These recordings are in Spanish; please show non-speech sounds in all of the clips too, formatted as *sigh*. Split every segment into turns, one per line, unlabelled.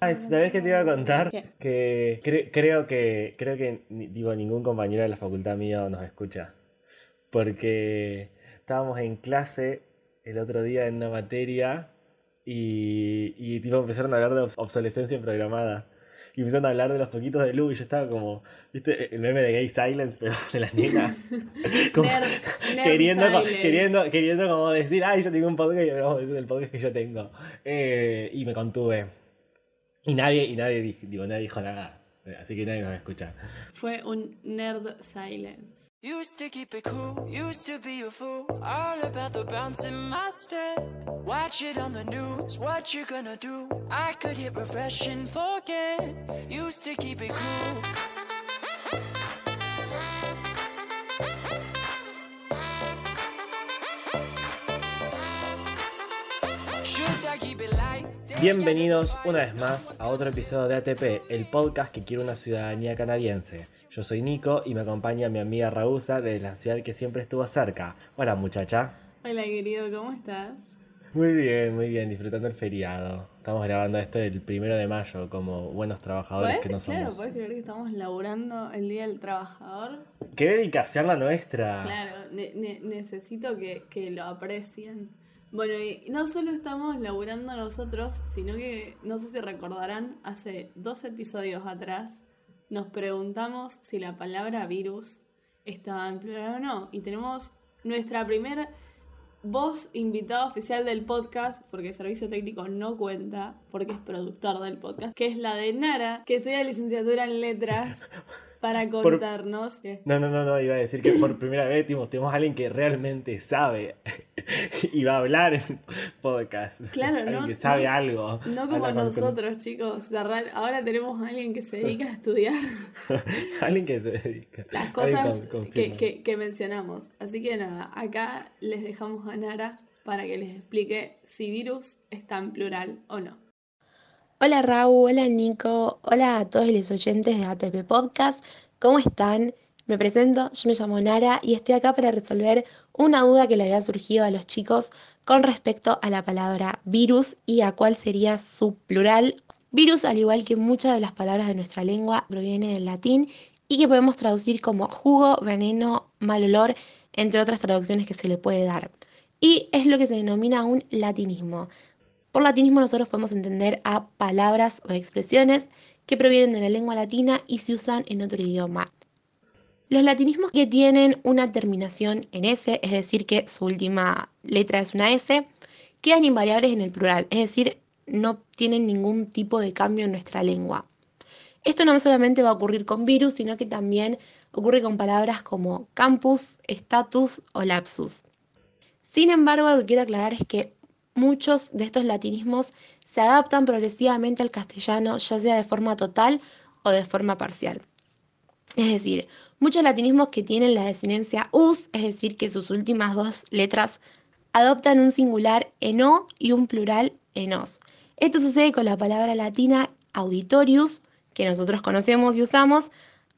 Ay, ¿sabes qué te iba a contar?
¿Qué?
Que cre- creo que creo que digo, ningún compañero de la facultad mío nos escucha. Porque estábamos en clase el otro día en una materia y, y tipo empezaron a hablar de obs- obsolescencia programada. Y empezaron a hablar de los poquitos de luz y yo estaba como, ¿viste? El meme de Gay Silence, pero de las nenas. *laughs* Como
Nerd, *laughs* nerd
queriendo,
silence.
queriendo, queriendo como decir, ay, yo tengo un podcast y hablamos del podcast que yo tengo. Eh, y me contuve. Y nadie, y nadie, dijo, digo, nadie dijo nada. Así que nadie nos escucha.
Fue un nerd silence.
Used to keep it cool, used to be a fool, all about the bounce in my step. Watch it on the news, what you gonna do? I could hit refresh and forget. Used to keep it cool.
Bienvenidos una vez más a otro episodio de ATP, el podcast que quiere una ciudadanía canadiense. Yo soy Nico y me acompaña mi amiga Raúsa de la ciudad que siempre estuvo cerca. Hola muchacha.
Hola querido, ¿cómo estás?
Muy bien, muy bien, disfrutando el feriado. Estamos grabando esto el primero de mayo como buenos trabajadores
¿Podés-
que no
Claro,
somos.
¿puedes creer que estamos laburando el Día del Trabajador?
¡Qué dedicación la nuestra!
Claro, ne- ne- necesito que, que lo aprecien. Bueno, y no solo estamos laburando nosotros, sino que, no sé si recordarán, hace dos episodios atrás nos preguntamos si la palabra virus estaba en plural o no. Y tenemos nuestra primera voz invitada oficial del podcast, porque servicio técnico no cuenta, porque es productor del podcast, que es la de Nara, que estudia licenciatura en letras, para contarnos que...
No, no, no, no, iba a decir que por primera vez tenemos, tenemos a alguien que realmente sabe *laughs* y va a hablar en podcast.
Claro,
alguien
no-
que sabe
no-
algo.
No como
Habla con- con-
nosotros, chicos. Ahora tenemos a alguien que se dedica a estudiar *laughs*
alguien que se dedica.
las cosas
con-
que- que mencionamos. Así que nada, acá les dejamos a Nara para que les explique si virus está en plural o no.
Hola Raúl, hola Nico, hola a todos los oyentes de ATP Podcast, ¿cómo están? Me presento, yo me llamo Nara y estoy acá para resolver una duda que le había surgido a los chicos con respecto a la palabra virus y a cuál sería su plural. Virus, al igual que muchas de las palabras de nuestra lengua, proviene del latín y que podemos traducir como jugo, veneno, mal olor, entre otras traducciones que se le puede dar. Y es lo que se denomina un latinismo. Por latinismo nosotros podemos entender a palabras o expresiones que provienen de la lengua latina y se usan en otro idioma. Los latinismos que tienen una terminación en S, es decir, que su última letra es una S, quedan invariables en el plural, es decir, no tienen ningún tipo de cambio en nuestra lengua. Esto no solamente va a ocurrir con virus, sino que también ocurre con palabras como campus, status o lapsus. Sin embargo, lo que quiero aclarar es que muchos de estos latinismos se adaptan progresivamente al castellano, ya sea de forma total o de forma parcial. Es decir, muchos latinismos que tienen la desinencia us, es decir, que sus últimas dos letras adoptan un singular en o y un plural en os. Esto sucede con la palabra latina auditorius, que nosotros conocemos y usamos,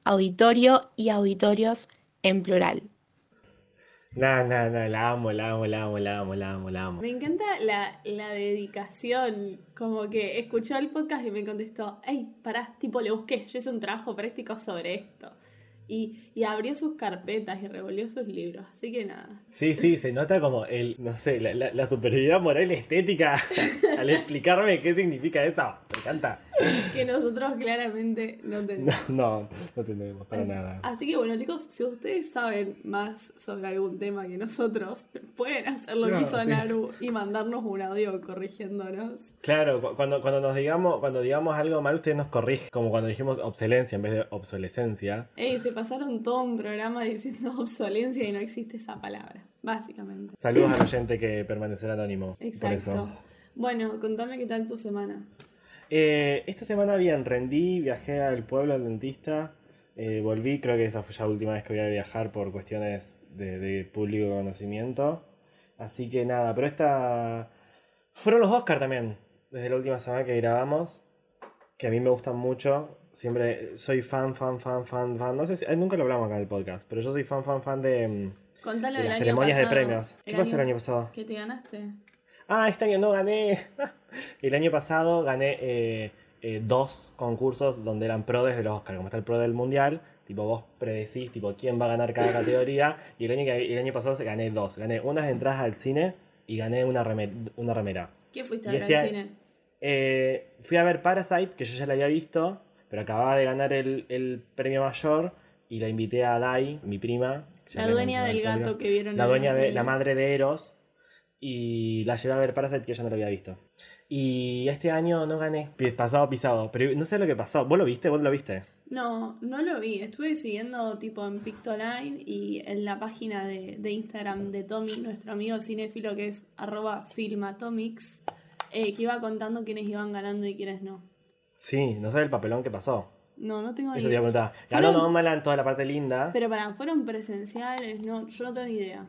auditorio y auditorios en plural.
No, no, no, la amo, la amo, la amo, la amo, la amo, la amo.
Me encanta la, la dedicación, como que escuchó el podcast y me contestó, hey, pará, tipo le busqué, yo hice un trabajo práctico sobre esto. Y, y abrió sus carpetas y revolvió sus libros, así que nada.
Sí, sí, se nota como el, no sé, la, la, la superioridad moral y estética *laughs* al explicarme qué significa eso. Me encanta. *laughs*
Que nosotros claramente no tenemos.
No, *laughs* no, no tenemos para nada.
Así que bueno, chicos, si ustedes saben más sobre algún tema que nosotros, *laughs* pueden hacer lo
No,
que hizo
sí.
Naru y mandarnos un audio corrigiéndonos.
Claro, cu- cuando, cuando nos digamos, cuando digamos algo mal, ustedes nos corrigen, como cuando dijimos obsolencia en vez de obsolescencia.
Ey, se pasaron todo un programa diciendo obsolencia y no existe esa palabra, básicamente.
Saludos al oyente que permanecerá anónimo. Por
Exacto.
eso.
Bueno, contame qué tal tu semana.
Eh, esta semana bien, rendí, viajé al pueblo al dentista, eh, volví, creo que esa fue ya la última vez que voy a viajar por cuestiones de, de público conocimiento. Así que nada, pero esta... Fueron los Oscar también, desde la última semana que grabamos, que a mí me gustan mucho. Siempre soy fan, fan, fan, fan, fan. No sé si... eh, nunca lo hablamos acá en el podcast, pero yo soy fan, fan, fan de, mm,
Contalo
de las ceremonias de
pasado.
premios. ¿Qué pasó el año pasado?
¿Qué te ganaste?
Ah, este año no gané. *laughs* El año pasado gané eh, eh, dos concursos donde eran pro desde los Oscars, como está el pro del Mundial. Tipo, vos predecís tipo, quién va a ganar cada categoría. Y el año, que- el año pasado gané dos. Gané unas entradas al cine y gané una, remer- una remera.
¿Qué fuiste a ver
este
al cine?
Eh, fui a ver Parasite, que yo ya la había visto, pero acababa de ganar el, el premio mayor y la invité a Dai, mi prima.
La dueña del
el
gato que vieron
La dueña de, la madre de Eros. Y la llevé a ver Parasite, que yo no lo había visto. Y este año no gané, pasado pisado. Pero no sé lo que pasó. ¿Vos lo viste? ¿Vos lo viste?
No, no lo vi. Estuve siguiendo tipo en Pictoline y en la página de, de Instagram de Tommy, nuestro amigo cinéfilo que es arroba filmatomics, eh, que iba contando quiénes iban ganando y quiénes no.
Sí, no sé el papelón que pasó.
No, no tengo ni
Eso te iba a
idea.
preguntar. Ganó
Fueron-
Nomadland toda la parte linda.
Pero para, ¿fueron presenciales? No, yo no tengo ni idea.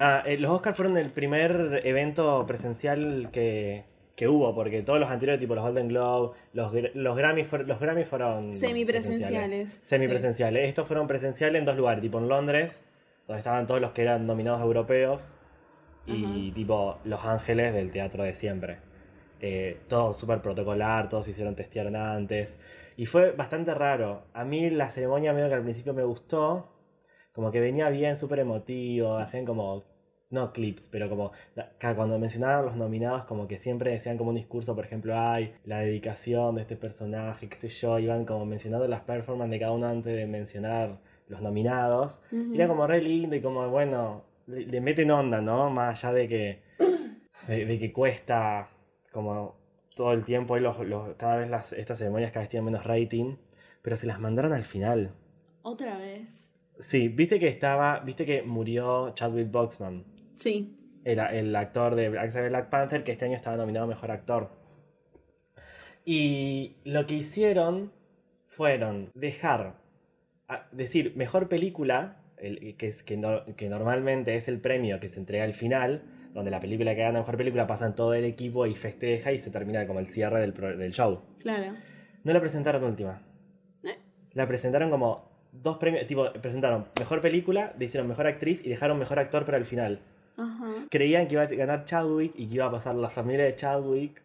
Ah, eh, los Oscars fueron el primer evento presencial que, que hubo, porque todos los anteriores, tipo los Golden Globe, los, los Grammy, fueron- los Grammy fueron
Semipresenciales,
Semipresenciales. Estos fueron presenciales en dos lugares, tipo en Londres, donde estaban todos los que eran nominados europeos, y tipo Los Ángeles del teatro de siempre. Eh, todo súper protocolar, todos se hicieron testearon antes. Y fue bastante raro. A mí la ceremonia medio que al principio me gustó. Como que venía bien, súper emotivo. Hacían como. No clips, pero como. Cuando mencionaban los nominados, como que siempre decían como un discurso, por ejemplo, ay, la dedicación de este personaje, qué sé yo. Iban como mencionando las performances de cada uno antes de mencionar los nominados. Era como re lindo y como, bueno, le, le meten onda, ¿no? Más allá de que, *clears throat* de, de que cuesta como todo el tiempo y los, los- cada vez las, estas ceremonias cada vez tienen menos rating, pero se las mandaron al final.
Otra vez.
Sí, viste que estaba, viste que murió Chadwick Boseman,
Sí.
el, el actor de Black, Black Panther, que este año estaba nominado a Mejor Actor. Y lo que hicieron fueron dejar, decir, Mejor Película, el- que, es, que, no- que normalmente es el premio que se entrega al final, donde la película que gana Mejor Película pasa en todo el equipo y festeja y se termina como el cierre del show.
Claro.
No la presentaron última.
¿Eh?
La presentaron como dos premios, tipo, presentaron Mejor Película, le hicieron Mejor Actriz y dejaron Mejor Actor para el final
Ajá.
creían que iba a ganar Chadwick y que iba a pasar la familia de Chadwick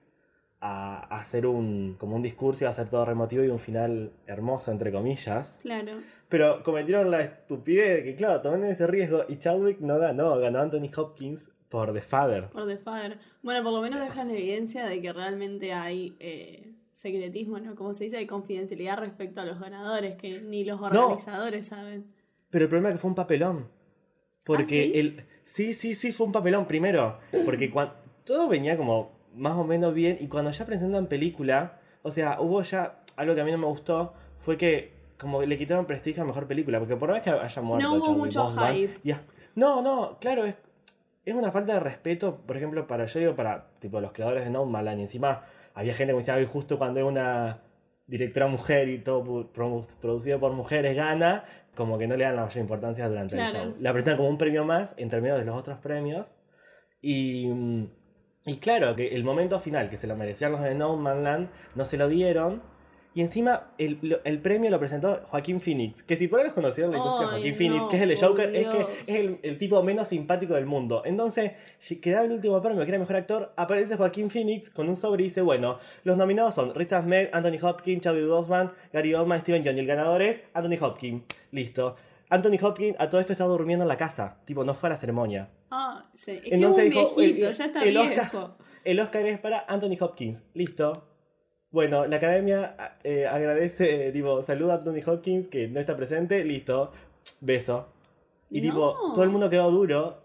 a, a hacer un como un discurso, iba a ser todo remotivo y un final hermoso entre comillas.
Claro.
Pero cometieron la estupidez de que claro, tomaron ese riesgo y Chadwick no ganó, ganó Anthony Hopkins por The Father.
Por The Father. Bueno, por lo menos dejan evidencia de que realmente hay eh, secretismo, ¿no? Como se dice, hay confidencialidad respecto a los ganadores, que ni los organizadores saben.
Pero el problema es que fue un papelón. Porque
¿Ah, sí?
el. Sí, sí, sí, fue un papelón primero. Porque cuando. Todo venía como más o menos bien. Y cuando ya presentan película. O sea, hubo ya. Algo que a mí no me gustó. Fue que. Como le quitaron prestigio a mejor película. Porque por más que haya muerto.
No hubo mucho hype.
ya- No, no, claro, es. Es una falta de respeto, por ejemplo, para yo digo, para tipo los creadores de Nomadland. Y encima había gente que me decía, "Ay, justo cuando es una directora mujer y todo producido por mujeres gana, como que no le dan la mayor importancia durante el
Claro.
show. La presentan como un premio más entre medio de los otros premios. Y, mm, y claro, que el momento final que se lo merecían los de No Man Land no se lo dieron. Y encima el, el premio lo presentó Joaquín Phoenix, que si por ahí los conocieron en la industria
Ay,
Joaquín Phoenix, que es el de Joker, es que es el, el tipo menos simpático del mundo. Entonces, quedaba el último premio, que era mejor actor, aparece Joaquín Phoenix con un sobre y dice, bueno, los nominados son Riz Ahmed, Anthony Hopkins, Chadwick Boseman, Gary Oldman, Steven Yeun. Y el ganador es Anthony Hopkins. Listo. Anthony Hopkins a todo esto está durmiendo en la casa. Tipo, no fue a la ceremonia.
Ah, sí. Es que
Entonces
es un
dijo,
viejito,
el-
ya está
el
viejo.
Oscar- El Oscar es para Anthony Hopkins. Listo. Bueno, la academia eh, agradece, eh, tipo, saluda a Anthony Hopkins que no está presente. Listo. Beso. Y
No.
tipo, todo el mundo quedó duro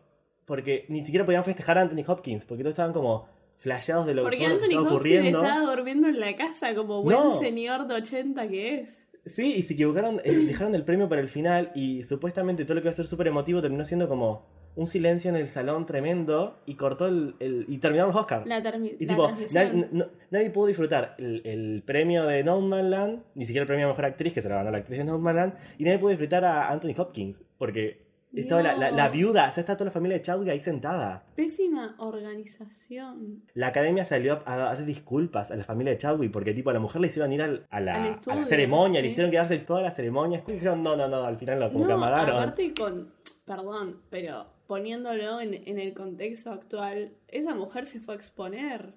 porque ni siquiera podían festejar a Anthony Hopkins porque todos estaban como flasheados de lo,
Porque
que
Anthony
estaba
Hopkins
ocurriendo.
estaba durmiendo en la casa como buen
No.
señor de 80 que es.
Sí, y se equivocaron, eh, dejaron el premio para el final y supuestamente todo lo que iba a ser súper emotivo terminó siendo como un silencio en el salón tremendo y cortó el, el- y terminaron los Oscars.
La,
Y
la
tipo, no- nadie pudo disfrutar el, el premio de Nomadland, ni siquiera el premio a Mejor Actriz, que se lo ganó la actriz de Nomadland, y nadie pudo disfrutar a Anthony Hopkins, porque estaba la, la- viuda, o sea, está toda la familia de Chadwick ahí sentada.
Pésima organización.
La academia salió a dar disculpas a la familia de Chadwick, porque tipo, a la mujer le hicieron ir al- a, la, a ceremonia, le hicieron quedarse toda la ceremonia, y dijeron, no, no, no, al final no, como
no, aparte con, perdón, pero poniéndolo en, en el contexto actual, esa mujer se fue a exponer.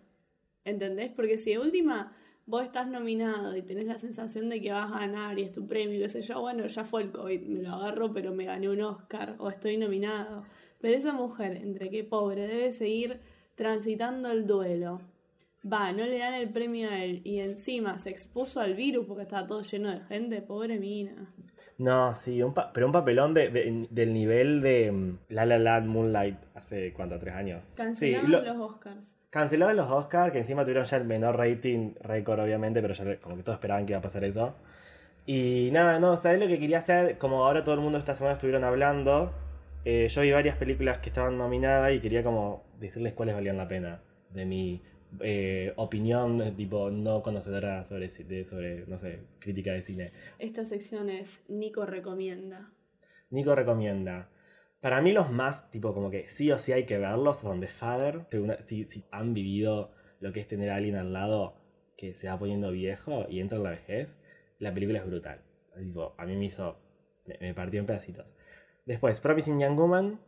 ¿Entendés? Porque si de última vos estás nominado y tenés la sensación de que vas a ganar y es tu premio, qué sé yo, bueno, ya fue el COVID, me lo agarro, pero me gané un Oscar o estoy nominado. Pero esa mujer, entre qué pobre, debe seguir transitando el duelo. Va, no le dan el premio a él y encima se expuso al virus porque estaba todo lleno de gente, pobre mina.
No, sí, un pa- pero un papelón de, de- del nivel de mm, La La Land Moonlight hace, ¿cuánto? ¿Tres años?
Cancelaron
Sí, lo-
los Oscars.
Cancelaron los Oscars, que encima tuvieron ya el menor rating récord, obviamente, pero ya como que todos esperaban que iba a pasar eso. Y nada, no, ¿sabes lo que quería hacer? Como ahora todo el mundo esta semana estuvieron hablando, eh, yo vi varias películas que estaban nominadas y quería como decirles cuáles valían la pena de mi eh, opinión, tipo no conocedora sobre, de, sobre, no sé, crítica de cine.
Esta sección es Nico recomienda.
Nico recomienda. Para mí los más, tipo, como que sí o sí hay que verlos son The Father. Si, si han vivido lo que es tener a alguien al lado que se va poniendo viejo y entra en la vejez, la película es brutal. Tipo, a mí me hizo, me, me partió en pedacitos. Después, Promising Young Woman,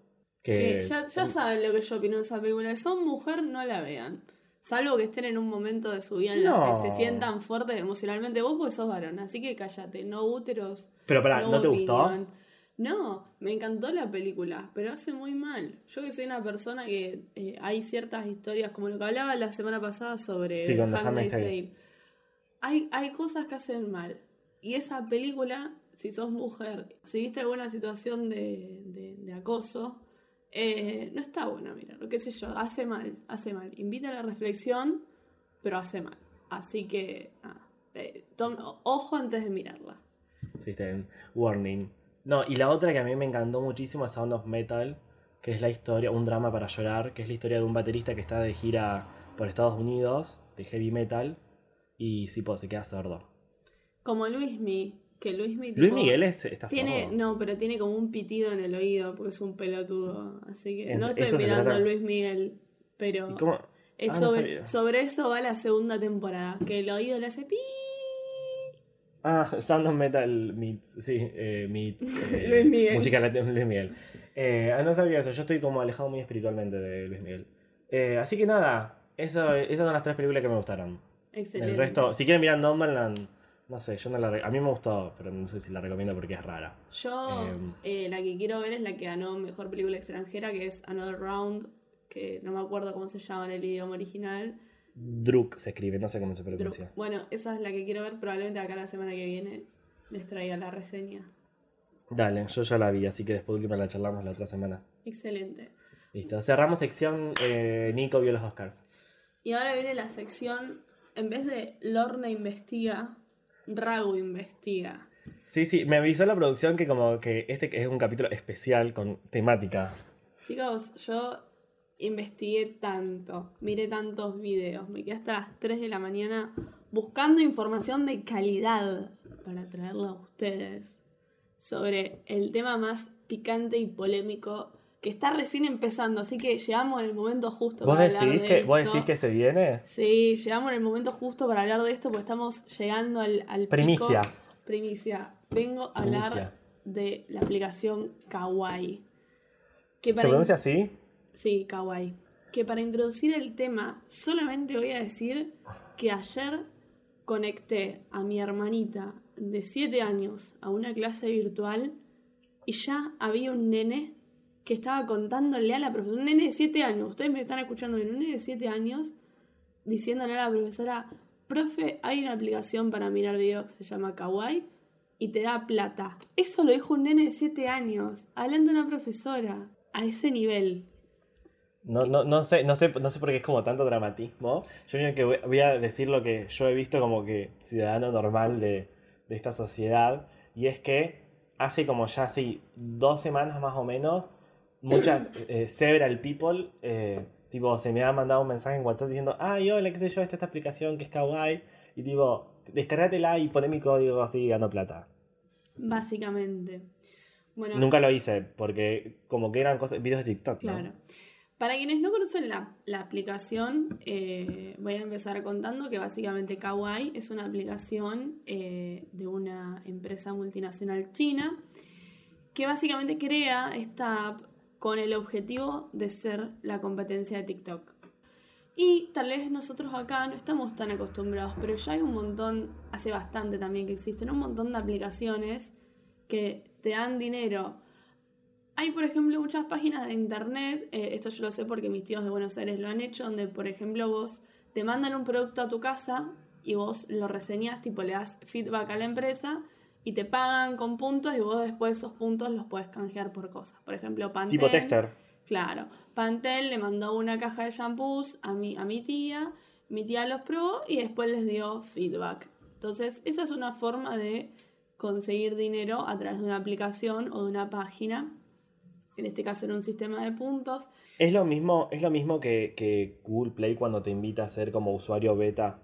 que...
Que ya, ya saben lo que yo opino de esa película. Son mujer, no la vean. Salvo que estén en un momento de su vida en
No.
la que se sientan fuertes emocionalmente. Vos porque sos varón, así que cállate. No úteros.
Pero pará, ¿no te gustó?
No, me encantó la película, pero hace muy mal. Yo que soy una persona que eh, hay ciertas historias, como lo que hablaba la semana pasada sobre
Sí,
Handmaid's. Hay, hay cosas que hacen mal. Y esa película, si sos mujer, si viste alguna situación de, de- de acoso, eh, no está buena, mira, lo que sé yo, hace mal, hace mal. Invita a la reflexión, pero hace mal. Así que, nada, eh, ojo antes de mirarla.
Sí, está bien. Warning. No, y la otra que a mí me encantó muchísimo es Sound of Metal, que es la historia, un drama para llorar, que es la historia de un baterista que está de gira por Estados Unidos, de heavy metal, y sí, pues, se queda sordo.
Como Luismi, que
Luis
tipo,
Miguel es- está
tiene,
sordo.
no, pero tiene como un pitido en el oído porque es un pelotudo. Así que no estoy mirando a Luis Miguel, pero
¿Y cómo?
es
Ah,
sobre, sobre eso va la segunda temporada, que el oído le hace pi.
Ah, *laughs* Sound of Metal meets, sí, eh, meets *laughs* eh,
Luis Miguel.
música latina Luis Miguel. Eh, ah, no sabía eso, yo estoy como alejado muy espiritualmente de Luis Miguel. Eh, así que nada, eso, esas son las tres películas que me gustaron.
Excelente.
El resto, si quieren mirar Nomadland, no sé, yo no la a mí me gustó, pero no sé si la recomiendo porque es rara.
Yo
Em.
eh, la que quiero ver es la que ganó mejor película extranjera, que es Another Round, que no me acuerdo cómo se llama en el idioma original.
Druk se escribe, no sé cómo se pronuncia.
bueno, esa es la que quiero ver, probablemente acá la semana que viene les traiga la reseña.
Dale, yo ya la vi, así que después última la charlamos la otra semana.
Excelente.
Listo, cerramos sección eh, Nico vio los Oscars.
Y ahora viene la sección, en vez de Lorna investiga, Ragu investiga.
Sí, sí, me avisó la producción que como que este es un capítulo especial con temática.
Chicos, yo investigué tanto, miré tantos videos, me quedé hasta las 3 de la mañana buscando información de calidad para traerla a ustedes sobre el tema más picante y polémico que está recién empezando, así que llegamos en el momento justo
¿Vos
para hablar
decís,
de
que, ¿Vos
esto.
decís que se viene?
Sí, llegamos en el momento justo para hablar de esto porque estamos llegando al, al pico.
Primicia.
Primicia. Vengo a hablar de la aplicación Kawaii. Que
¿Se pronuncia así?
Sí, Kawaii. Que para introducir el tema, solamente voy a decir que ayer conecté a mi hermanita de 7 años a una clase virtual y ya había un nene que estaba contándole a la profesora, un nene de 7 años, ustedes me están escuchando bien, un nene de 7 años diciéndole a la profesora, profe, hay una aplicación para mirar videos que se llama Kawaii y te da plata. Eso lo dijo un nene de 7 años, hablando de una profesora, a ese nivel.
No, no, no, sé, no, sé, no sé por qué es como tanto dramatismo. Yo único que voy a decir lo que yo he visto como que ciudadano normal de, de esta sociedad. Y es que hace como ya así dos semanas más o menos, muchas eh, several people, eh, tipo, se me ha mandado un mensaje en WhatsApp diciendo, ay, hola, qué sé yo, esta, esta aplicación que es kawaii. Y tipo, descargatela y poné mi código así gano plata.
Básicamente. Bueno,
Nunca lo hice porque como que eran cosas, videos de TikTok. ¿no?
claro. Para quienes no conocen la, la aplicación, eh, voy a empezar contando que básicamente Kawaii es una aplicación eh, de una empresa multinacional china que básicamente crea esta app con el objetivo de ser la competencia de TikTok. Y tal vez nosotros acá no estamos tan acostumbrados, pero ya hay un montón, hace bastante también que existen un montón de aplicaciones que te dan dinero. Hay, por ejemplo, muchas páginas de internet, eh, esto yo lo sé porque mis tíos de Buenos Aires lo han hecho, donde, por ejemplo, vos te mandan un producto a tu casa y vos lo reseñas, tipo le das feedback a la empresa y te pagan con puntos y vos después esos puntos los puedes canjear por cosas. Por ejemplo, Pantene.
Tipo tester.
Claro, Pantel le mandó una caja de shampoos a mi, a mi tía, mi tía los probó y después les dio feedback. Entonces, esa es una forma de conseguir dinero a través de una aplicación o de una página. En este caso era un sistema de puntos.
Es lo mismo, es lo mismo que, que Google Play cuando te invita a ser como usuario beta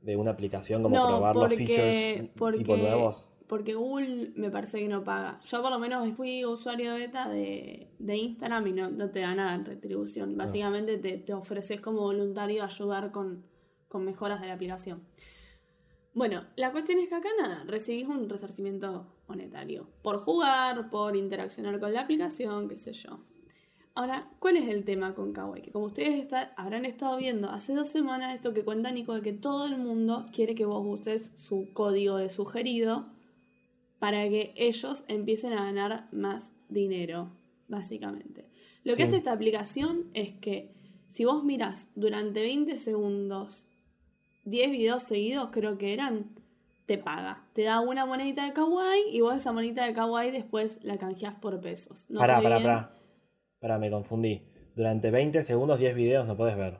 de una aplicación, como
No,
probar los features
porque-
tipo nuevos.
Porque Google me parece que no paga. Yo por lo menos fui usuario beta de, de Instagram y no, no te da nada en retribución. Básicamente te, te ofreces como voluntario ayudar con, con mejoras de la aplicación. Bueno, la cuestión es que acá nada, recibís un resarcimiento monetario. Por jugar, por interaccionar con la aplicación, qué sé yo. Ahora, ¿cuál es el tema con Kawaii? Que como ustedes está- habrán estado viendo hace dos semanas esto que cuenta Nico de que todo el mundo quiere que vos uses su código de sugerido para que ellos empiecen a ganar más dinero, básicamente. Lo que hace esta aplicación es que si vos miras durante 20 segundos 10 videos seguidos, creo que eran, te paga. Te da una monedita de kawaii y vos esa monedita de kawaii después la canjeás por pesos. No
pará, pará,
bien-
pará. Pará, me confundí. Durante 20 segundos, 10 videos no podés ver.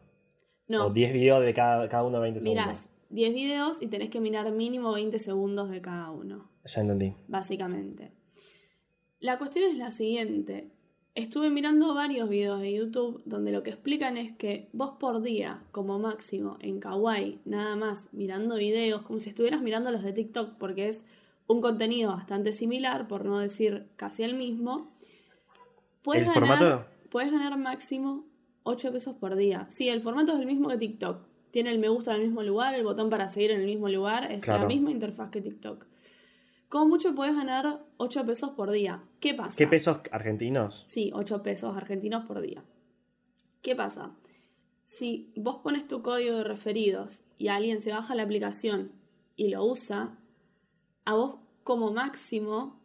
No,
O 10 videos de cada, cada uno 20 segundos.
mirás 10 videos y tenés que mirar mínimo 20 segundos de cada uno.
Ya entendí.
básicamente. La cuestión es la siguiente. Estuve mirando varios videos de YouTube donde lo que explican es que vos por día, como máximo, en Kawaii, nada más mirando videos, como si estuvieras mirando los de TikTok, porque es un contenido bastante similar, por no decir casi el mismo, puedes
¿El
ganar,
formato?
puedes ganar máximo 8 pesos por día. Sí, el formato es el mismo que TikTok. Tiene el me gusta en el mismo lugar, el botón para seguir en el mismo lugar, es la misma interfaz que TikTok. Como mucho puedes ganar 8 pesos por día. ¿Qué pasa?
¿Qué pesos argentinos?
Sí, 8 pesos argentinos por día. ¿Qué pasa? Si vos pones tu código de referidos y alguien se baja la aplicación y lo usa, a vos como máximo,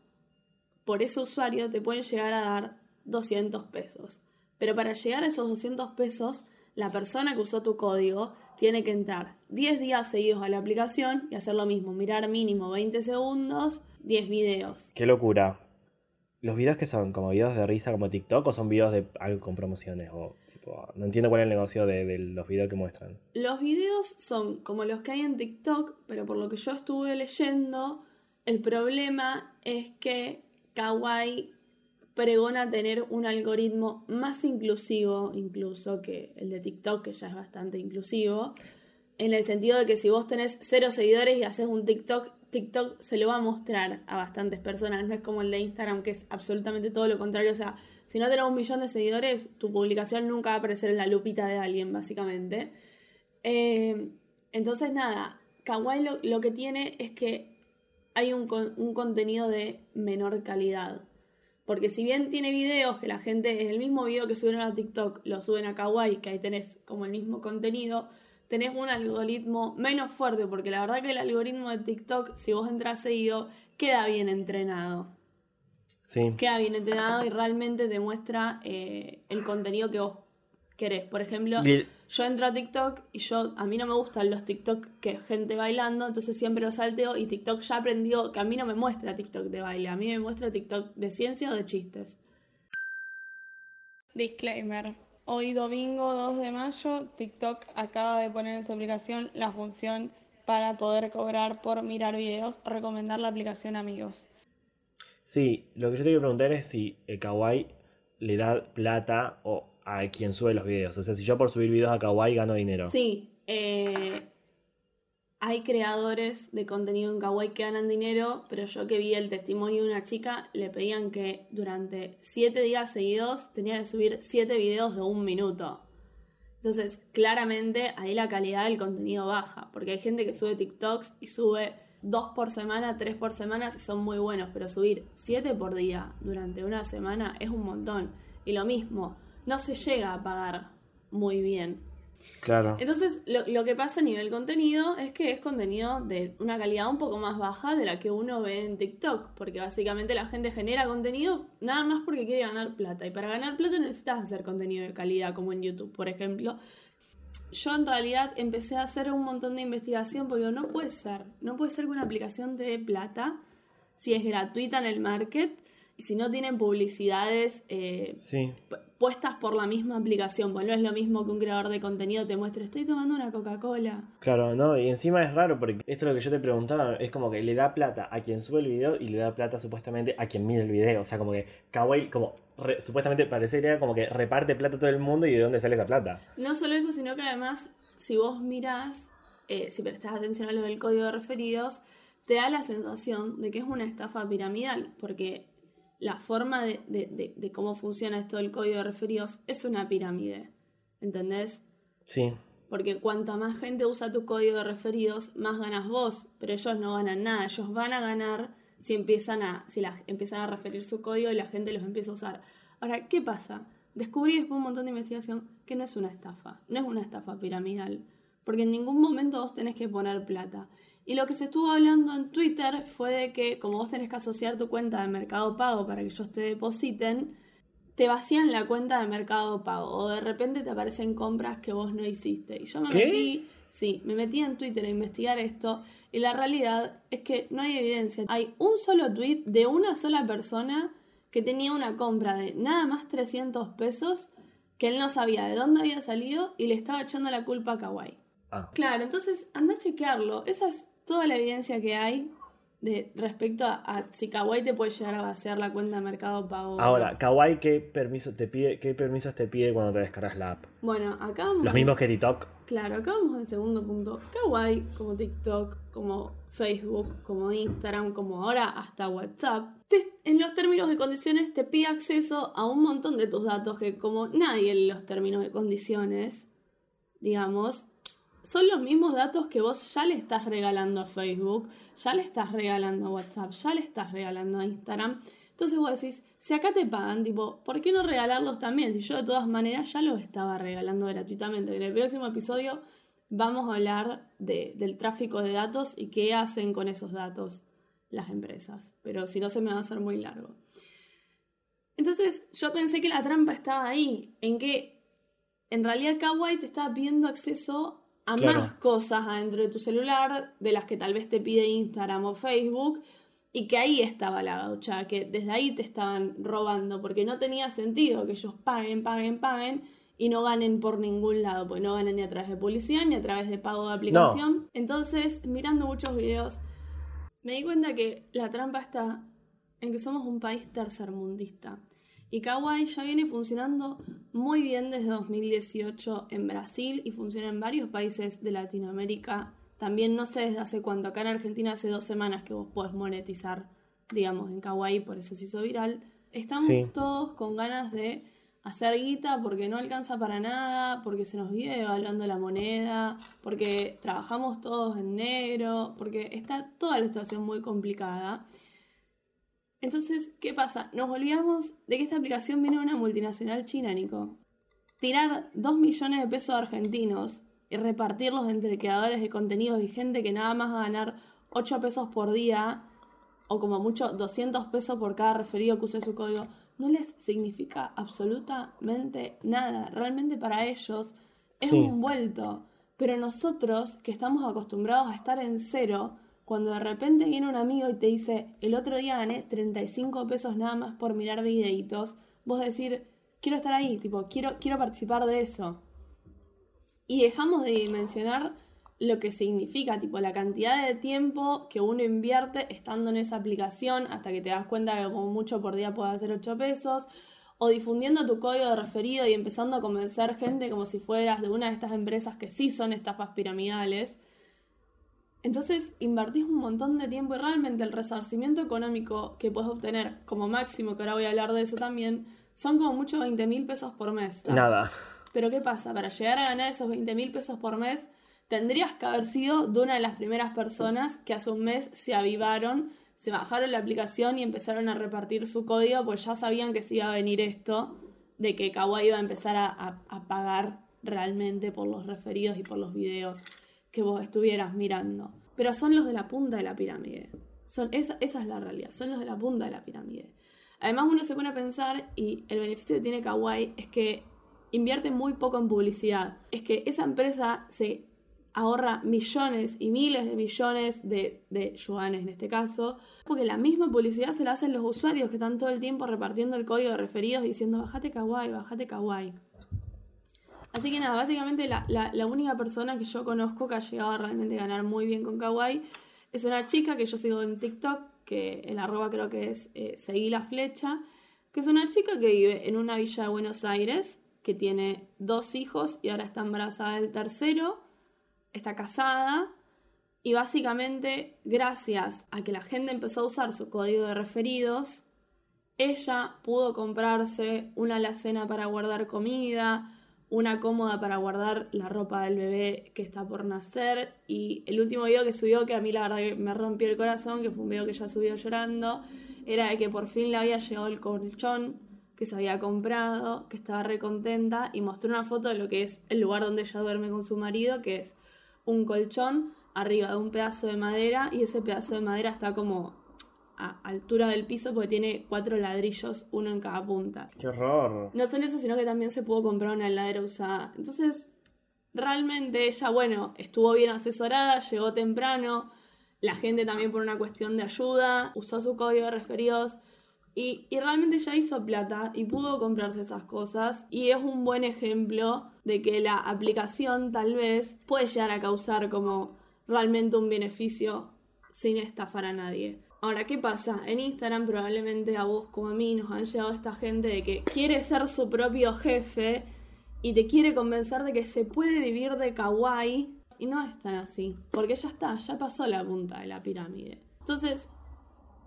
por ese usuario te pueden llegar a dar 200 pesos. Pero para llegar a esos 200 pesos, la persona que usó tu código tiene que entrar 10 días seguidos a la aplicación y hacer lo mismo, mirar mínimo 20 segundos, 10 videos.
Qué locura. ¿Los videos que son? ¿Como videos de risa como TikTok o son videos de algo con promociones? O, tipo, no entiendo cuál es el negocio de, de los videos que muestran.
Los videos son como los que hay en TikTok, pero por lo que yo estuve leyendo, el problema es que Kawaii pregona tener un algoritmo más inclusivo incluso que el de TikTok, que ya es bastante inclusivo, en el sentido de que si vos tenés cero seguidores y haces un TikTok, TikTok se lo va a mostrar a bastantes personas, no es como el de Instagram, que es absolutamente todo lo contrario, o sea, si no tenés un millón de seguidores, tu publicación nunca va a aparecer en la lupita de alguien, básicamente. Eh, entonces, nada, Kawaii lo, que tiene es que hay un contenido de menor calidad. Porque si bien tiene videos que la gente, es el mismo video que subieron a TikTok, lo suben a Kawaii, que ahí tenés como el mismo contenido, tenés un algoritmo menos fuerte, porque la verdad que el algoritmo de TikTok, si vos entras seguido, queda bien entrenado.
Sí.
Queda bien entrenado y realmente te muestra eh, el contenido que vos querés. Por ejemplo,
Y-
yo entro a TikTok y yo a mí no me gustan los TikTok que es gente bailando, entonces siempre los salteo y TikTok ya aprendió que a mí no me muestra TikTok de baile, a mí me muestra TikTok de ciencia o de chistes. Disclaimer. Hoy domingo 2 de mayo, TikTok acaba de poner en su aplicación la función para poder cobrar por mirar videos, recomendar la aplicación amigos.
Sí, lo que yo te quiero preguntar es si el Kawaii le da plata o a quien sube los videos. O sea, si yo por subir videos a Kawaii gano dinero.
Sí, eh, hay creadores de contenido en Kawaii que ganan dinero, pero yo que vi el testimonio de una chica, le pedían que durante siete días seguidos tenía que subir siete videos de un minuto. Entonces, claramente ahí la calidad del contenido baja, porque hay gente que sube TikToks y sube dos por semana, tres por semana, son muy buenos, pero subir siete por día durante una semana es un montón. Y lo mismo, no se llega a pagar muy bien.
Claro.
Entonces, lo, lo que pasa a nivel contenido es que es contenido de una calidad un poco más baja de la que uno ve en TikTok, porque básicamente la gente genera contenido nada más porque quiere ganar plata. Y para ganar plata necesitas hacer contenido de calidad, como en YouTube, por ejemplo. Yo en realidad empecé a hacer un montón de investigación porque digo, no puede ser, no puede ser que una aplicación te dé plata si es gratuita en el market si no tienen publicidades eh,
Sí.
puestas por la misma aplicación, pues no es lo mismo que un creador de contenido te muestre, estoy tomando una Coca-Cola.
Claro, no, y encima es raro porque esto es lo que yo te preguntaba, es como que le da plata a quien sube el video y le da plata supuestamente a quien mira el video. O sea, como que Kawaii, como re- supuestamente parecería como que reparte plata a todo el mundo y de dónde sale esa plata.
No solo eso, sino que además, si vos mirás, eh, si prestás atención a lo del código de referidos, te da la sensación de que es una estafa piramidal, porque la forma de, de- de- de cómo funciona esto del código de referidos es una pirámide, ¿entendés?
Sí,
Porque cuanta más gente usa tu código de referidos, más ganas vos, pero ellos no ganan nada, ellos van a ganar si empiezan a, si la- empiezan a referir su código y la gente los empieza a usar. Ahora, ¿qué pasa? Descubrí después de un montón de investigación que no es una estafa, no es una estafa piramidal, porque en ningún momento vos tenés que poner plata. Y lo que se estuvo hablando en Twitter fue de que como vos tenés que asociar tu cuenta de Mercado Pago para que ellos te depositen, te vacían la cuenta de Mercado Pago o de repente te aparecen compras que vos no hiciste. Y yo me
¿Qué?
metí, sí, me metí en Twitter a investigar esto y la realidad es que no hay evidencia. Hay un solo tweet de una sola persona que tenía una compra de nada más 300 pesos que él no sabía de dónde había salido y le estaba echando la culpa a Kawaii.
ah,
Claro, entonces anda a chequearlo. Esa es toda la evidencia que hay de respecto a, a si Kawaii te puede llegar a vaciar la cuenta de Mercado Pago.
Ahora, Kawaii, ¿qué, permiso te pide, ¿qué permisos te pide cuando te descargas la app?
Bueno, acá vamos.
Los mismos que TikTok.
Claro, acá vamos al segundo punto. Kawaii, como TikTok, como Facebook, como Instagram, como ahora hasta WhatsApp, te- en los términos y condiciones te pide acceso a un montón de tus datos que como nadie en los términos y condiciones, digamos, son los mismos datos que vos ya le estás regalando a Facebook, ya le estás regalando a WhatsApp, ya le estás regalando a Instagram. Entonces vos decís, si acá te pagan, tipo, ¿por qué no regalarlos también? Si yo de todas maneras ya los estaba regalando gratuitamente. En el próximo episodio vamos a hablar de- del tráfico de datos y qué hacen con esos datos las empresas. Pero si no se me va a hacer muy largo. Entonces yo pensé que la trampa estaba ahí, en que en realidad Kawaii te estaba pidiendo acceso a
Claro.
más cosas adentro de tu celular, de las que tal vez te pide Instagram o Facebook, y que ahí estaba la gaucha, que desde ahí te estaban robando, porque no tenía sentido que ellos paguen, paguen, paguen y no ganen por ningún lado, porque no ganan ni a través de publicidad ni a través de pago de aplicación. Entonces, mirando muchos videos, me di cuenta que la trampa está en que somos un país tercermundista. Y Kawaii ya viene funcionando muy bien desde 2018 en Brasil y funciona en varios países de Latinoamérica. También no sé desde hace cuánto. Acá en Argentina hace dos semanas que vos podés monetizar, digamos, en Kawaii, por eso se hizo viral. Estamos
Sí.
todos con ganas de hacer guita porque no alcanza para nada, porque se nos vive devaluando la moneda, porque trabajamos todos en negro, porque está toda la situación muy complicada. Entonces, ¿qué pasa? Nos olvidamos de que esta aplicación viene de una multinacional china, Nico. Tirar 2 millones de pesos argentinos y repartirlos entre creadores de contenidos y gente que nada más va a ganar 8 pesos por día, o como mucho 200 pesos por cada referido que use su código, no les significa absolutamente nada. Realmente para ellos es
Sí.
un vuelto. Pero nosotros, que estamos acostumbrados a estar en cero, cuando de repente viene un amigo y te dice, el otro día gané 35 pesos nada más por mirar videitos, vos decir, quiero estar ahí, tipo, quiero, quiero participar de eso. Y dejamos de dimensionar lo que significa, tipo, la cantidad de tiempo que uno invierte estando en esa aplicación hasta que te das cuenta que como mucho por día puede hacer 8 pesos, o difundiendo tu código de referido y empezando a convencer gente como si fueras de una de estas empresas que sí son estafas piramidales. Entonces invertís un montón de tiempo y realmente el resarcimiento económico que puedes obtener como máximo, que ahora voy a hablar de eso también, son como mucho 20 mil pesos por mes.
Nada.
Pero ¿qué pasa? Para llegar a ganar esos 20 mil pesos por mes, tendrías que haber sido de una de las primeras personas que hace un mes se avivaron, se bajaron la aplicación y empezaron a repartir su código, pues ya sabían que se iba a venir esto, de que Kawaii iba a empezar a, a- a pagar realmente por los referidos y por los videos que vos estuvieras mirando. Pero son los de la punta de la pirámide. Son, esa, esa es la realidad, son los de la punta de la pirámide. Además uno se pone a pensar y el beneficio que tiene Kawaii es que invierte muy poco en publicidad. Es que esa empresa se ahorra millones y miles de millones de, de yuanes en este caso, porque la misma publicidad se la hacen los usuarios que están todo el tiempo repartiendo el código de referidos diciendo bajate kawaii, bajate kawaii. Así que nada, básicamente la, la, única persona que yo conozco que ha llegado a realmente ganar muy bien con kawaii es una chica que yo sigo en TikTok, que el arroba creo que es eh, Seguí la Flecha, que es una chica que vive en una villa de Buenos Aires, que tiene dos hijos y ahora está embarazada del tercero está casada y básicamente gracias a que la gente empezó a usar su código de referidos, ella pudo comprarse una alacena para guardar comida, una cómoda para guardar la ropa del bebé que está por nacer. Y el último video que subió que a mí la verdad que me rompió el corazón, que fue un video que ella subió llorando, era de que por fin le había llegado el colchón que se había comprado, que estaba recontenta y mostró una foto de lo que es el lugar donde ella duerme con su marido, que es un colchón arriba de un pedazo de madera y ese pedazo de madera está como a altura del piso porque tiene cuatro ladrillos, uno en cada punta.
¡Qué horror!
No solo eso, sino que también se pudo comprar una heladera usada. Entonces, realmente ella, bueno, estuvo bien asesorada, llegó temprano, la gente también por una cuestión de ayuda, usó su código de referidos y, realmente ya hizo plata y pudo comprarse esas cosas y es un buen ejemplo de que la aplicación tal vez puede llegar a causar como realmente un beneficio sin estafar a nadie. Ahora, ¿qué pasa? En Instagram probablemente a vos como a mí nos han llegado esta gente de que quiere ser su propio jefe y te quiere convencer de que se puede vivir de kawaii y no es tan así, porque ya está, ya pasó la punta de la pirámide. Entonces,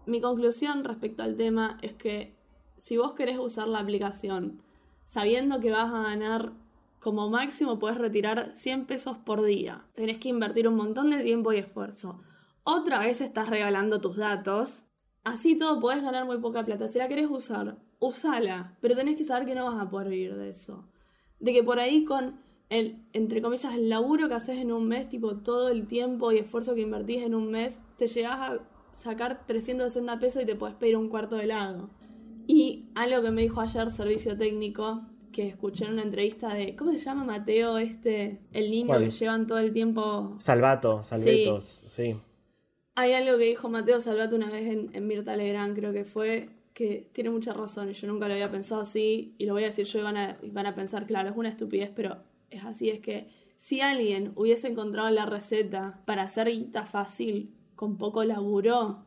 mi conclusión respecto al tema es que si vos querés usar la aplicación sabiendo que vas a ganar como máximo puedes retirar 100 pesos por día. Tenés que invertir un montón de tiempo y esfuerzo. Otra vez estás regalando tus datos. Así todo podés ganar muy poca plata. Si la querés usar, usala. Pero tenés que saber que no vas a poder vivir de eso. De que por ahí con el, entre comillas, el laburo que haces en un mes, tipo todo el tiempo y esfuerzo que invertís en un mes, te llegás a sacar 360 pesos y te puedes pedir un cuarto de helado. Y algo que me dijo ayer Servicio Técnico, que escuché en una entrevista de, ¿cómo se llama Mateo este? El niño que llevan todo el tiempo...
Salvato, Salvetos, sí.
Hay algo que dijo Mateo Salvato una vez en, en Mirta Legrand, creo que fue, que tiene mucha razón y yo nunca lo había pensado así y lo voy a decir yo y van a, van a pensar, claro, es una estupidez, pero es así, es que si alguien hubiese encontrado la receta para hacer guita fácil con poco laburo,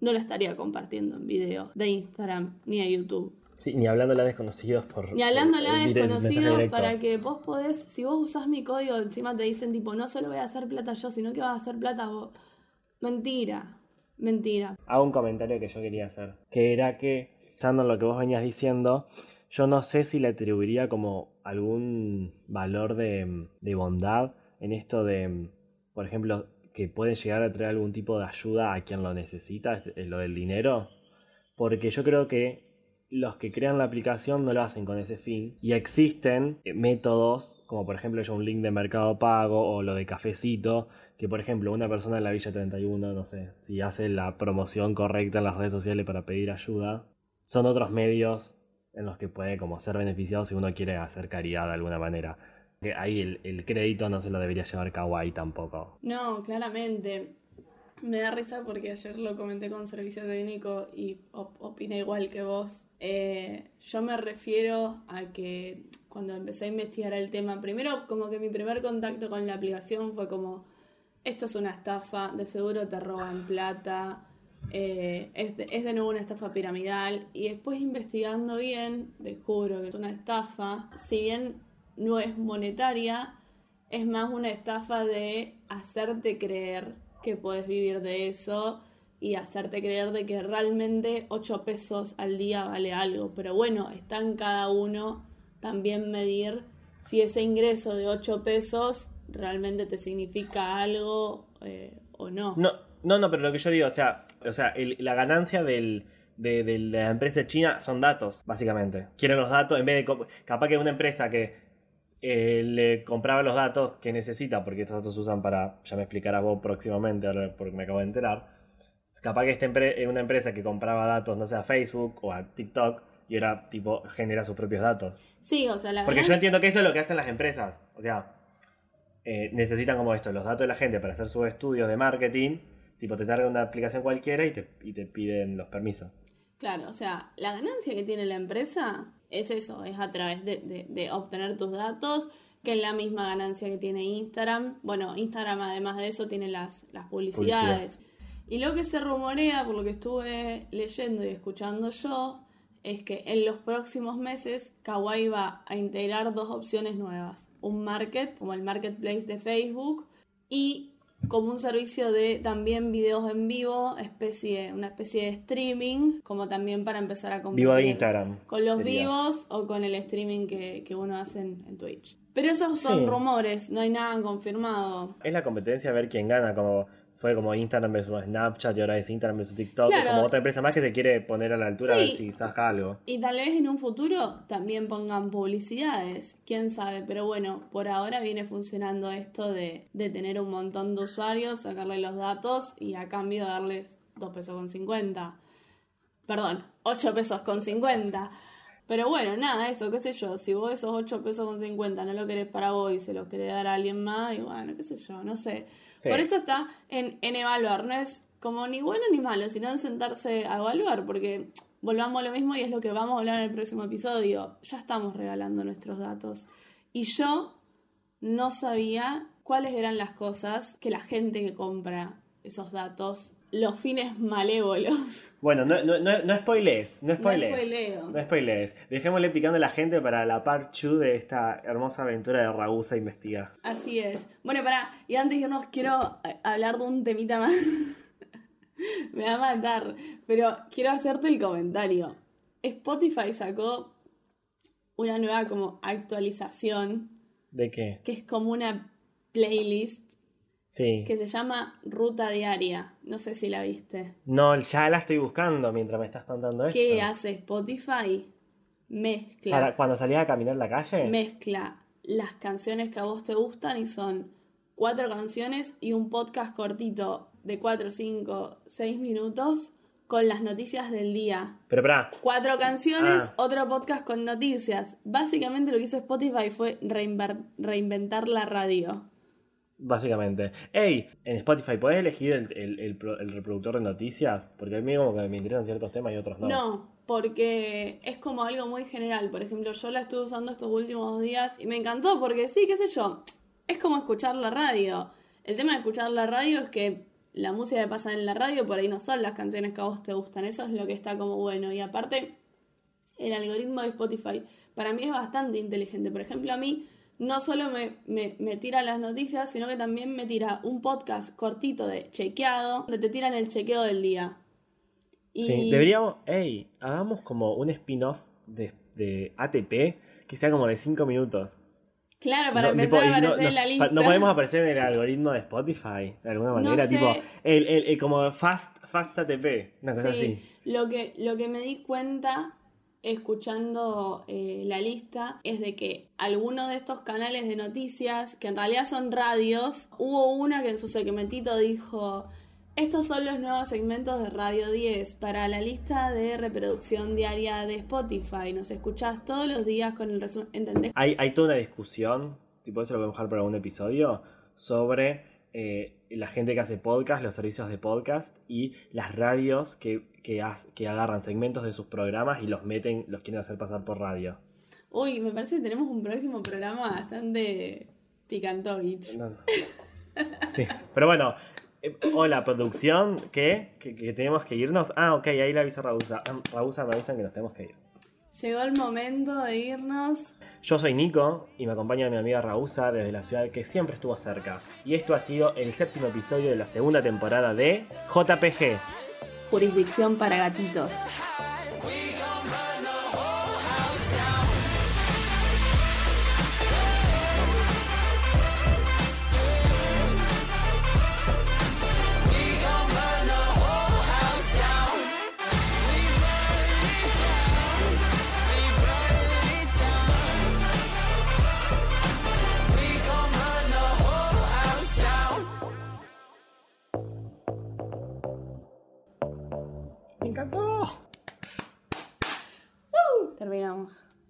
no lo estaría compartiendo en video de Instagram ni de YouTube.
Sí, ni hablándola a desconocidos por.
Ni hablándola a desconocidos para que vos podés, si vos usás mi código, encima te dicen tipo, no solo voy a hacer plata yo, sino que vas a hacer plata vos. Mentira, mentira.
Hago un comentario que yo quería hacer, que era que, pensando en lo que vos venías diciendo, yo no sé si le atribuiría como algún valor de, de bondad en esto de, por ejemplo, que puede llegar a traer algún tipo de ayuda a quien lo necesita, lo del dinero, porque yo creo que los que crean la aplicación no lo hacen con ese fin y existen eh, métodos como por ejemplo un link de mercado pago o lo de cafecito que por ejemplo una persona en la Villa 31 no sé si hace la promoción correcta en las redes sociales para pedir ayuda son otros medios en los que puede como ser beneficiado si uno quiere hacer caridad de alguna manera que ahí el, crédito no se lo debería llevar Kawaii tampoco.
No, claramente. Me da risa porque ayer lo comenté con servicio técnico y opina igual que vos. Eh, yo me refiero a que cuando empecé a investigar el tema, primero como que mi primer contacto con la aplicación fue como, esto es una estafa, de seguro te roban plata, eh, es, de, es de nuevo una estafa piramidal. Y después investigando bien, descubro que es una estafa. Si bien no es monetaria, es más una estafa de hacerte creer que puedes vivir de eso y hacerte creer de que realmente 8 pesos al día vale algo. Pero bueno, está en cada uno también medir si ese ingreso de 8 pesos realmente te significa algo eh, o no.
No, no, no, pero lo que yo digo, o sea, o sea la ganancia del, de, de, la empresa china son datos, básicamente. Quieren los datos en vez de... Capaz que una empresa que eh, le compraba los datos que necesita, porque estos datos se usan para, ya me explicarás vos próximamente, ahora porque me acabo de enterar. Capaz que esta eh, una empresa que compraba datos, no sé, a Facebook o a TikTok, y ahora tipo genera sus propios datos.
Sí, o sea, la
Porque yo entiendo que eso es lo que hacen las empresas. O sea, eh, necesitan como esto, los datos de la gente para hacer sus estudios de marketing. Tipo, te cargan una aplicación cualquiera y te, y te piden los permisos.
Claro, o sea, la ganancia que tiene la empresa es eso, es a través de, de- de obtener tus datos, que es la misma ganancia que tiene Instagram. Bueno, Instagram además de eso tiene las, las publicidades. Y lo que se rumorea, por lo que estuve leyendo y escuchando yo, es que en los próximos meses Kawaii va a integrar dos opciones nuevas. Un market, como el marketplace de Facebook, y como un servicio de también videos en vivo, especie, una especie de streaming, como también para empezar a competir
Vivo de Instagram.
con los
sería.
vivos o con el streaming que, que uno hace en, en Twitch. Pero esos son
Sí.
rumores, no hay nada confirmado.
Es la competencia a ver quién gana, como fue como Instagram versus Snapchat y ahora es Instagram versus TikTok.
Claro.
Como otra empresa más que se quiere poner a la altura a ver
Sí.
si saca algo.
Y tal vez en un futuro también pongan publicidades, quién sabe, pero bueno, por ahora viene funcionando esto de, de tener un montón de usuarios, sacarle los datos y a cambio darles 2 pesos con 50. Perdón, 8 pesos con 50. Pero bueno, nada, eso, qué sé yo, si vos esos 8 pesos con 50 no lo querés para vos y se los querés dar a alguien más, y bueno, qué sé yo, no sé. Por eso está en, en evaluar, no es como ni bueno ni malo, sino en sentarse a evaluar, porque volvamos a lo mismo y es lo que vamos a hablar en el próximo episodio. Ya estamos regalando nuestros datos. Y yo no sabía cuáles eran las cosas que la gente que compra esos datos, los fines malévolos. *laughs*
Bueno, no, no, no, no spoilees, no spoilees.
spoileo.
No spoilees. Dejémosle picando a la gente para la part 2 de esta hermosa aventura de Ragusa Investiga.
Así es. Bueno, para y antes de irnos quiero eh, hablar de un temita más. *laughs* Me va a matar, pero quiero hacerte el comentario. Spotify sacó una nueva como actualización
¿De qué?
que es como una playlist
Sí.
que se llama Ruta Diaria. No sé si la viste.
No, ya la estoy buscando mientras me estás contando esto.
¿Qué hace Spotify? Mezcla.
Para cuando salías a caminar la calle.
mezcla las canciones que a vos te gustan y son cuatro canciones y un podcast cortito de 4, 5, 6 minutos con las noticias del día.
Pero pará,
Cuatro canciones,
Ah.
otro podcast con noticias. Básicamente lo que hizo Spotify fue reinver- reinventar la radio.
Básicamente. Ey, en Spotify, ¿podés elegir el, el- el el reproductor de noticias? Porque a mí como que me interesan ciertos temas y otros no.
No. porque es como algo muy general. Por ejemplo, yo la estuve usando estos últimos días y me encantó porque sí, qué sé yo, es como escuchar la radio. El tema de escuchar la radio es que la música que pasa en la radio por ahí no son las canciones que a vos te gustan. Eso es lo que está como bueno. Y aparte, el algoritmo de Spotify para mí es bastante inteligente. Por ejemplo, a mí no solo me, me, me tira las noticias, sino que también me tira un podcast cortito de chequeado, donde te tiran el chequeo del día. Y
Sí, deberíamos, ey, hagamos como un spin-off de, de ATP que sea como de 5 minutos.
claro, para
No,
empezar
tipo,
a
no-
aparecer
no,
en la lista.
No podemos aparecer en el *laughs* algoritmo de Spotify, de alguna manera,
sé.
tipo, el, el- el como fast, fast ATP, una cosa
Sí,
así.
lo que, lo que me di cuenta escuchando eh, la lista es de que algunos de estos canales de noticias, que en realidad son radios, hubo una que en su segmentito dijo, estos son los nuevos segmentos de Radio 10 para la lista de reproducción diaria de Spotify. Nos escuchás todos los días con el resumen, ¿entendés?
Hay, toda una discusión, tipo eso lo voy a dejar para un episodio, sobre eh, la gente que hace podcast, los servicios de podcast y las radios que, que, agarran segmentos de sus programas y los meten, los quieren hacer pasar por radio.
Uy, me parece que tenemos un próximo programa bastante picantovich.
No, no. Sí, pero bueno, eh, hola producción, ¿qué? ¿Que, que tenemos que irnos? Ah, ok, ahí le avisa Raúsa. Ah, Raúsa me avisan que nos tenemos que ir.
Llegó el momento de irnos.
Yo soy Nico y me acompaña mi amiga Raúsa desde la ciudad que siempre estuvo cerca. Y esto ha sido el séptimo episodio de la segunda temporada de JPG.
Jurisdicción para gatitos.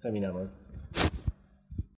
Encantó.
Terminamos.
Terminamos.